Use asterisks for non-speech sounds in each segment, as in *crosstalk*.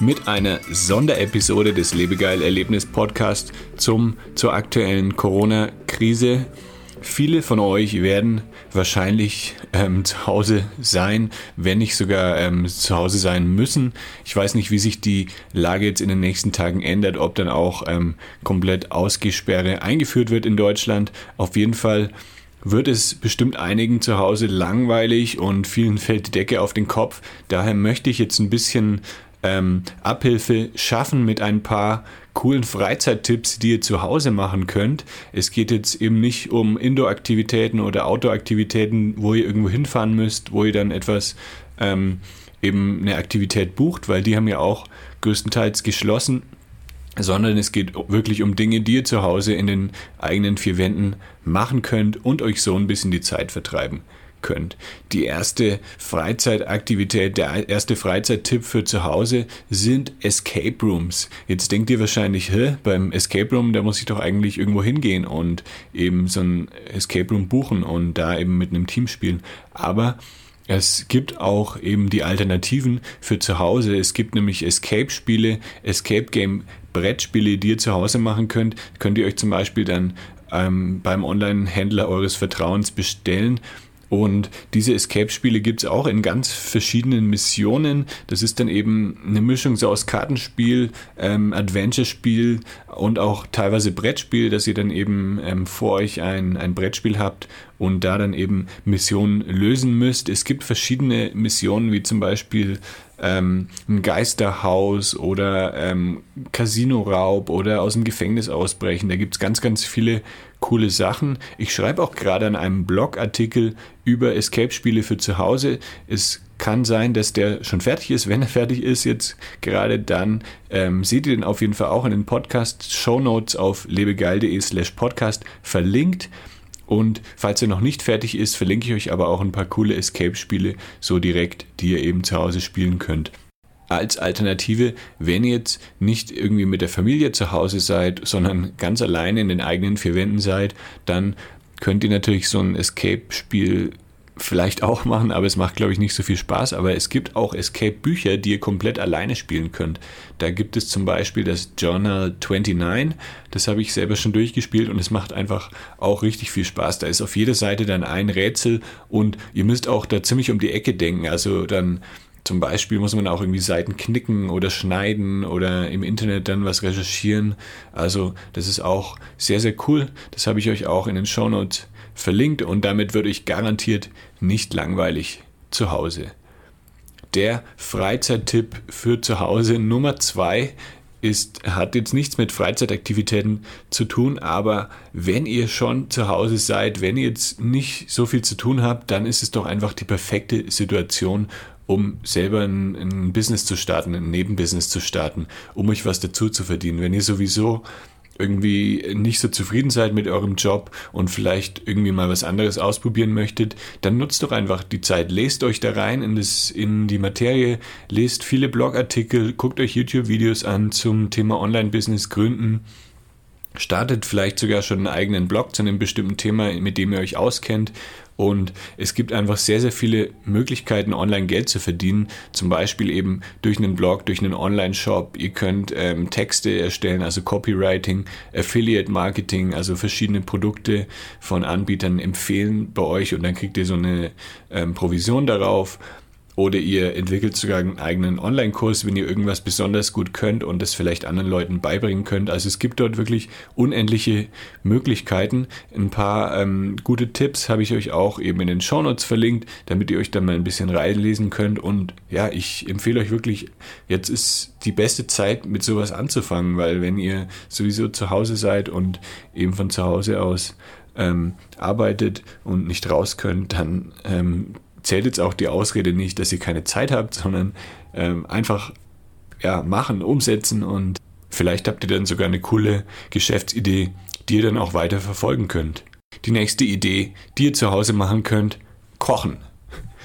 mit einer Sonderepisode des Lebegeil Erlebnis Podcast zum, zur aktuellen Corona-Krise. Viele von euch werden wahrscheinlich ähm, zu Hause sein, wenn nicht sogar ähm, zu Hause sein müssen. Ich weiß nicht, wie sich die Lage jetzt in den nächsten Tagen ändert, ob dann auch ähm, komplett Ausgesperre eingeführt wird in Deutschland. Auf jeden Fall wird es bestimmt einigen zu Hause langweilig und vielen fällt die Decke auf den Kopf. Daher möchte ich jetzt ein bisschen ähm, Abhilfe schaffen mit ein paar coolen Freizeittipps, die ihr zu Hause machen könnt. Es geht jetzt eben nicht um Indoor-Aktivitäten oder Outdoor-Aktivitäten, wo ihr irgendwo hinfahren müsst, wo ihr dann etwas ähm, eben eine Aktivität bucht, weil die haben ja auch größtenteils geschlossen sondern es geht wirklich um Dinge, die ihr zu Hause in den eigenen vier Wänden machen könnt und euch so ein bisschen die Zeit vertreiben könnt. Die erste Freizeitaktivität, der erste Freizeittipp für zu Hause sind Escape Rooms. Jetzt denkt ihr wahrscheinlich, hä, beim Escape Room, da muss ich doch eigentlich irgendwo hingehen und eben so ein Escape Room buchen und da eben mit einem Team spielen. Aber es gibt auch eben die Alternativen für zu Hause. Es gibt nämlich Escape-Spiele, Escape Game Brettspiele, die ihr zu Hause machen könnt. Könnt ihr euch zum Beispiel dann ähm, beim Online-Händler eures Vertrauens bestellen und diese Escape-Spiele gibt es auch in ganz verschiedenen Missionen. Das ist dann eben eine Mischung so aus Kartenspiel, ähm, Adventure-Spiel und auch teilweise Brettspiel, dass ihr dann eben ähm, vor euch ein, ein Brettspiel habt und da dann eben Missionen lösen müsst. Es gibt verschiedene Missionen, wie zum Beispiel ähm, ein Geisterhaus oder ähm, Casino-Raub oder aus dem Gefängnis ausbrechen. Da gibt es ganz, ganz viele coole Sachen. Ich schreibe auch gerade an einem Blogartikel über Escape-Spiele für zu Hause. Es kann sein, dass der schon fertig ist. Wenn er fertig ist, jetzt gerade dann, ähm, seht ihr den auf jeden Fall auch in den Podcast-Show Notes auf lebegeil.de slash podcast verlinkt. Und falls er noch nicht fertig ist, verlinke ich euch aber auch ein paar coole Escape-Spiele so direkt, die ihr eben zu Hause spielen könnt. Als Alternative, wenn ihr jetzt nicht irgendwie mit der Familie zu Hause seid, sondern ganz alleine in den eigenen vier Wänden seid, dann könnt ihr natürlich so ein Escape-Spiel vielleicht auch machen, aber es macht, glaube ich, nicht so viel Spaß. Aber es gibt auch Escape-Bücher, die ihr komplett alleine spielen könnt. Da gibt es zum Beispiel das Journal 29. Das habe ich selber schon durchgespielt und es macht einfach auch richtig viel Spaß. Da ist auf jeder Seite dann ein Rätsel und ihr müsst auch da ziemlich um die Ecke denken. Also dann zum Beispiel muss man auch irgendwie Seiten knicken oder schneiden oder im Internet dann was recherchieren. Also das ist auch sehr, sehr cool. Das habe ich euch auch in den Show Notes verlinkt und damit wird euch garantiert nicht langweilig zu Hause. Der Freizeittipp für zu Hause Nummer zwei ist, hat jetzt nichts mit Freizeitaktivitäten zu tun, aber wenn ihr schon zu Hause seid, wenn ihr jetzt nicht so viel zu tun habt, dann ist es doch einfach die perfekte Situation, um selber ein, ein Business zu starten, ein Nebenbusiness zu starten, um euch was dazu zu verdienen. Wenn ihr sowieso irgendwie nicht so zufrieden seid mit eurem Job und vielleicht irgendwie mal was anderes ausprobieren möchtet, dann nutzt doch einfach die Zeit. Lest euch da rein in, das, in die Materie, lest viele Blogartikel, guckt euch YouTube-Videos an zum Thema Online-Business gründen startet vielleicht sogar schon einen eigenen Blog zu einem bestimmten Thema, mit dem ihr euch auskennt und es gibt einfach sehr, sehr viele Möglichkeiten, online Geld zu verdienen. Zum Beispiel eben durch einen Blog, durch einen Online-Shop. Ihr könnt ähm, Texte erstellen, also Copywriting, Affiliate Marketing, also verschiedene Produkte von Anbietern empfehlen bei euch und dann kriegt ihr so eine ähm, Provision darauf. Oder ihr entwickelt sogar einen eigenen Online-Kurs, wenn ihr irgendwas besonders gut könnt und das vielleicht anderen Leuten beibringen könnt. Also es gibt dort wirklich unendliche Möglichkeiten. Ein paar ähm, gute Tipps habe ich euch auch eben in den Shownotes verlinkt, damit ihr euch dann mal ein bisschen reinlesen könnt. Und ja, ich empfehle euch wirklich, jetzt ist die beste Zeit, mit sowas anzufangen, weil wenn ihr sowieso zu Hause seid und eben von zu Hause aus ähm, arbeitet und nicht raus könnt, dann ähm, zählt jetzt auch die Ausrede nicht, dass ihr keine Zeit habt, sondern ähm, einfach ja, machen, umsetzen und Vielleicht habt ihr dann sogar eine coole Geschäftsidee, die ihr dann auch weiter verfolgen könnt. Die nächste Idee, die ihr zu Hause machen könnt, kochen.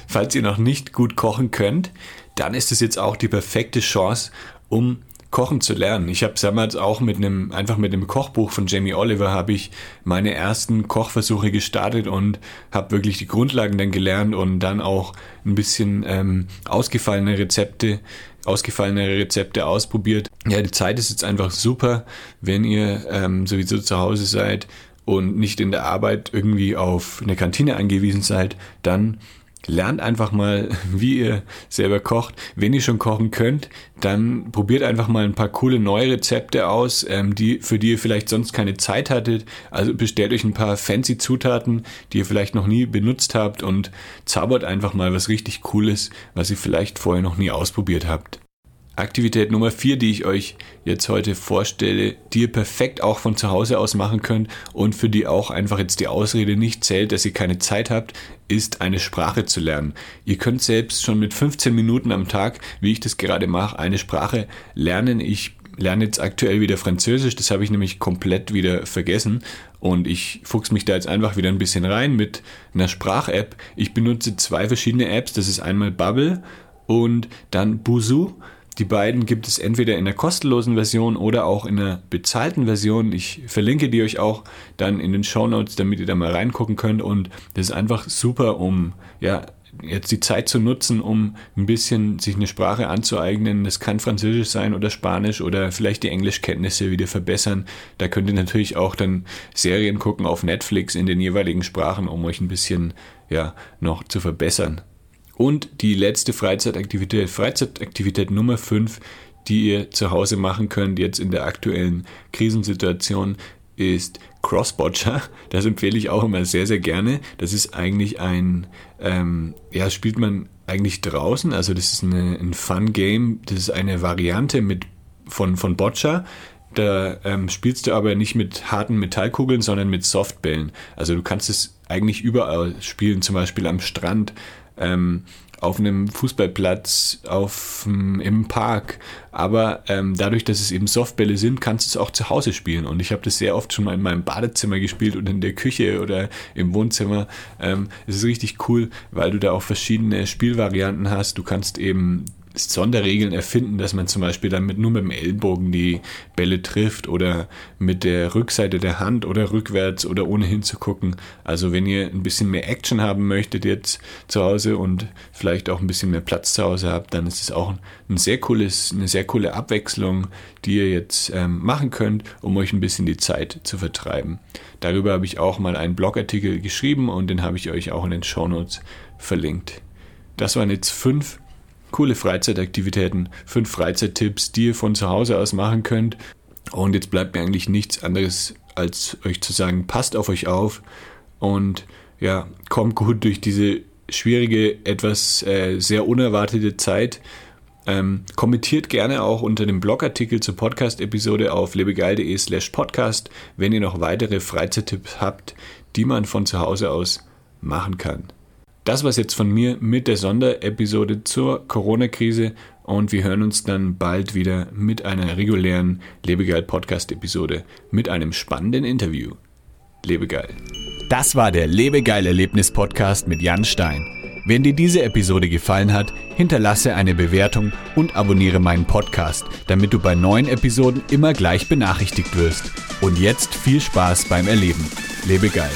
Falls ihr noch nicht gut kochen könnt, dann ist es jetzt auch die perfekte Chance, um Kochen zu lernen. Ich habe damals auch mit einem, einfach mit einem Kochbuch von Jamie Oliver habe ich meine ersten Kochversuche gestartet und habe wirklich die Grundlagen dann gelernt und dann auch ein bisschen ähm, ausgefallene Rezepte, ausgefallene Rezepte ausprobiert. Ja, die Zeit ist jetzt einfach super, wenn ihr ähm, sowieso zu Hause seid und nicht in der Arbeit irgendwie auf eine Kantine angewiesen seid, dann Lernt einfach mal, *laughs* wie ihr selber kocht. Wenn ihr schon kochen könnt, dann probiert einfach mal ein paar coole neue Rezepte aus, ähm, die, für die ihr vielleicht sonst keine Zeit hattet. Also bestellt euch ein paar fancy Zutaten, die ihr vielleicht noch nie benutzt habt und zaubert einfach mal was richtig Cooles, was ihr vielleicht vorher noch nie ausprobiert habt. Aktivität Nummer vier, die ich euch jetzt heute vorstelle, die ihr perfekt auch von zu Hause aus machen könnt und für die auch einfach jetzt die Ausrede nicht zählt, dass ihr keine Zeit habt, ist eine Sprache zu lernen. Ihr könnt selbst schon mit 15 Minuten am Tag, wie ich das gerade mache, eine Sprache lernen. Ich lerne jetzt aktuell wieder Französisch, das habe ich nämlich komplett wieder vergessen und ich fuchs mich da jetzt einfach wieder ein bisschen rein mit einer Sprach-App. Ich benutze zwei verschiedene Apps, das ist einmal Bubble und dann Buzu. Die beiden gibt es entweder in der kostenlosen Version oder auch in der bezahlten Version. Ich verlinke die euch auch dann in den Show Notes, damit ihr da mal reingucken könnt. Und das ist einfach super, um ja jetzt die Zeit zu nutzen, um ein bisschen sich eine Sprache anzueignen. Das kann Französisch sein oder Spanisch oder vielleicht die Englischkenntnisse wieder verbessern. Da könnt ihr natürlich auch dann Serien gucken auf Netflix in den jeweiligen Sprachen, um euch ein bisschen ja noch zu verbessern. Und die letzte Freizeitaktivität, Freizeitaktivität Nummer 5, die ihr zu Hause machen könnt, jetzt in der aktuellen Krisensituation, ist Crossbotcher. Das empfehle ich auch immer sehr, sehr gerne. Das ist eigentlich ein, ähm, ja, spielt man eigentlich draußen. Also das ist eine, ein Fun-Game. Das ist eine Variante mit, von, von Boccia. Da ähm, spielst du aber nicht mit harten Metallkugeln, sondern mit Softbällen. Also du kannst es eigentlich überall spielen, zum Beispiel am Strand, ähm, auf einem Fußballplatz, auf, im Park. Aber ähm, dadurch, dass es eben Softbälle sind, kannst du es auch zu Hause spielen. Und ich habe das sehr oft schon mal in meinem Badezimmer gespielt und in der Küche oder im Wohnzimmer. Ähm, es ist richtig cool, weil du da auch verschiedene Spielvarianten hast. Du kannst eben Sonderregeln erfinden, dass man zum Beispiel dann mit, nur mit dem Ellbogen die Bälle trifft oder mit der Rückseite der Hand oder rückwärts oder ohne hinzugucken. Also wenn ihr ein bisschen mehr Action haben möchtet jetzt zu Hause und vielleicht auch ein bisschen mehr Platz zu Hause habt, dann ist es auch ein sehr cooles, eine sehr coole Abwechslung, die ihr jetzt ähm, machen könnt, um euch ein bisschen die Zeit zu vertreiben. Darüber habe ich auch mal einen Blogartikel geschrieben und den habe ich euch auch in den Shownotes verlinkt. Das waren jetzt fünf coole Freizeitaktivitäten, fünf Freizeittipps, die ihr von zu Hause aus machen könnt. Und jetzt bleibt mir eigentlich nichts anderes, als euch zu sagen, passt auf euch auf und ja, kommt gut durch diese schwierige, etwas äh, sehr unerwartete Zeit. Ähm, kommentiert gerne auch unter dem Blogartikel zur Podcast-Episode auf lebegeil.de slash podcast, wenn ihr noch weitere Freizeittipps habt, die man von zu Hause aus machen kann. Das war's jetzt von mir mit der Sonderepisode zur Corona-Krise und wir hören uns dann bald wieder mit einer regulären Lebegeil Podcast-Episode mit einem spannenden Interview. Lebegeil. Das war der Lebegeil Erlebnis Podcast mit Jan Stein. Wenn dir diese Episode gefallen hat, hinterlasse eine Bewertung und abonniere meinen Podcast, damit du bei neuen Episoden immer gleich benachrichtigt wirst. Und jetzt viel Spaß beim Erleben. Lebe geil.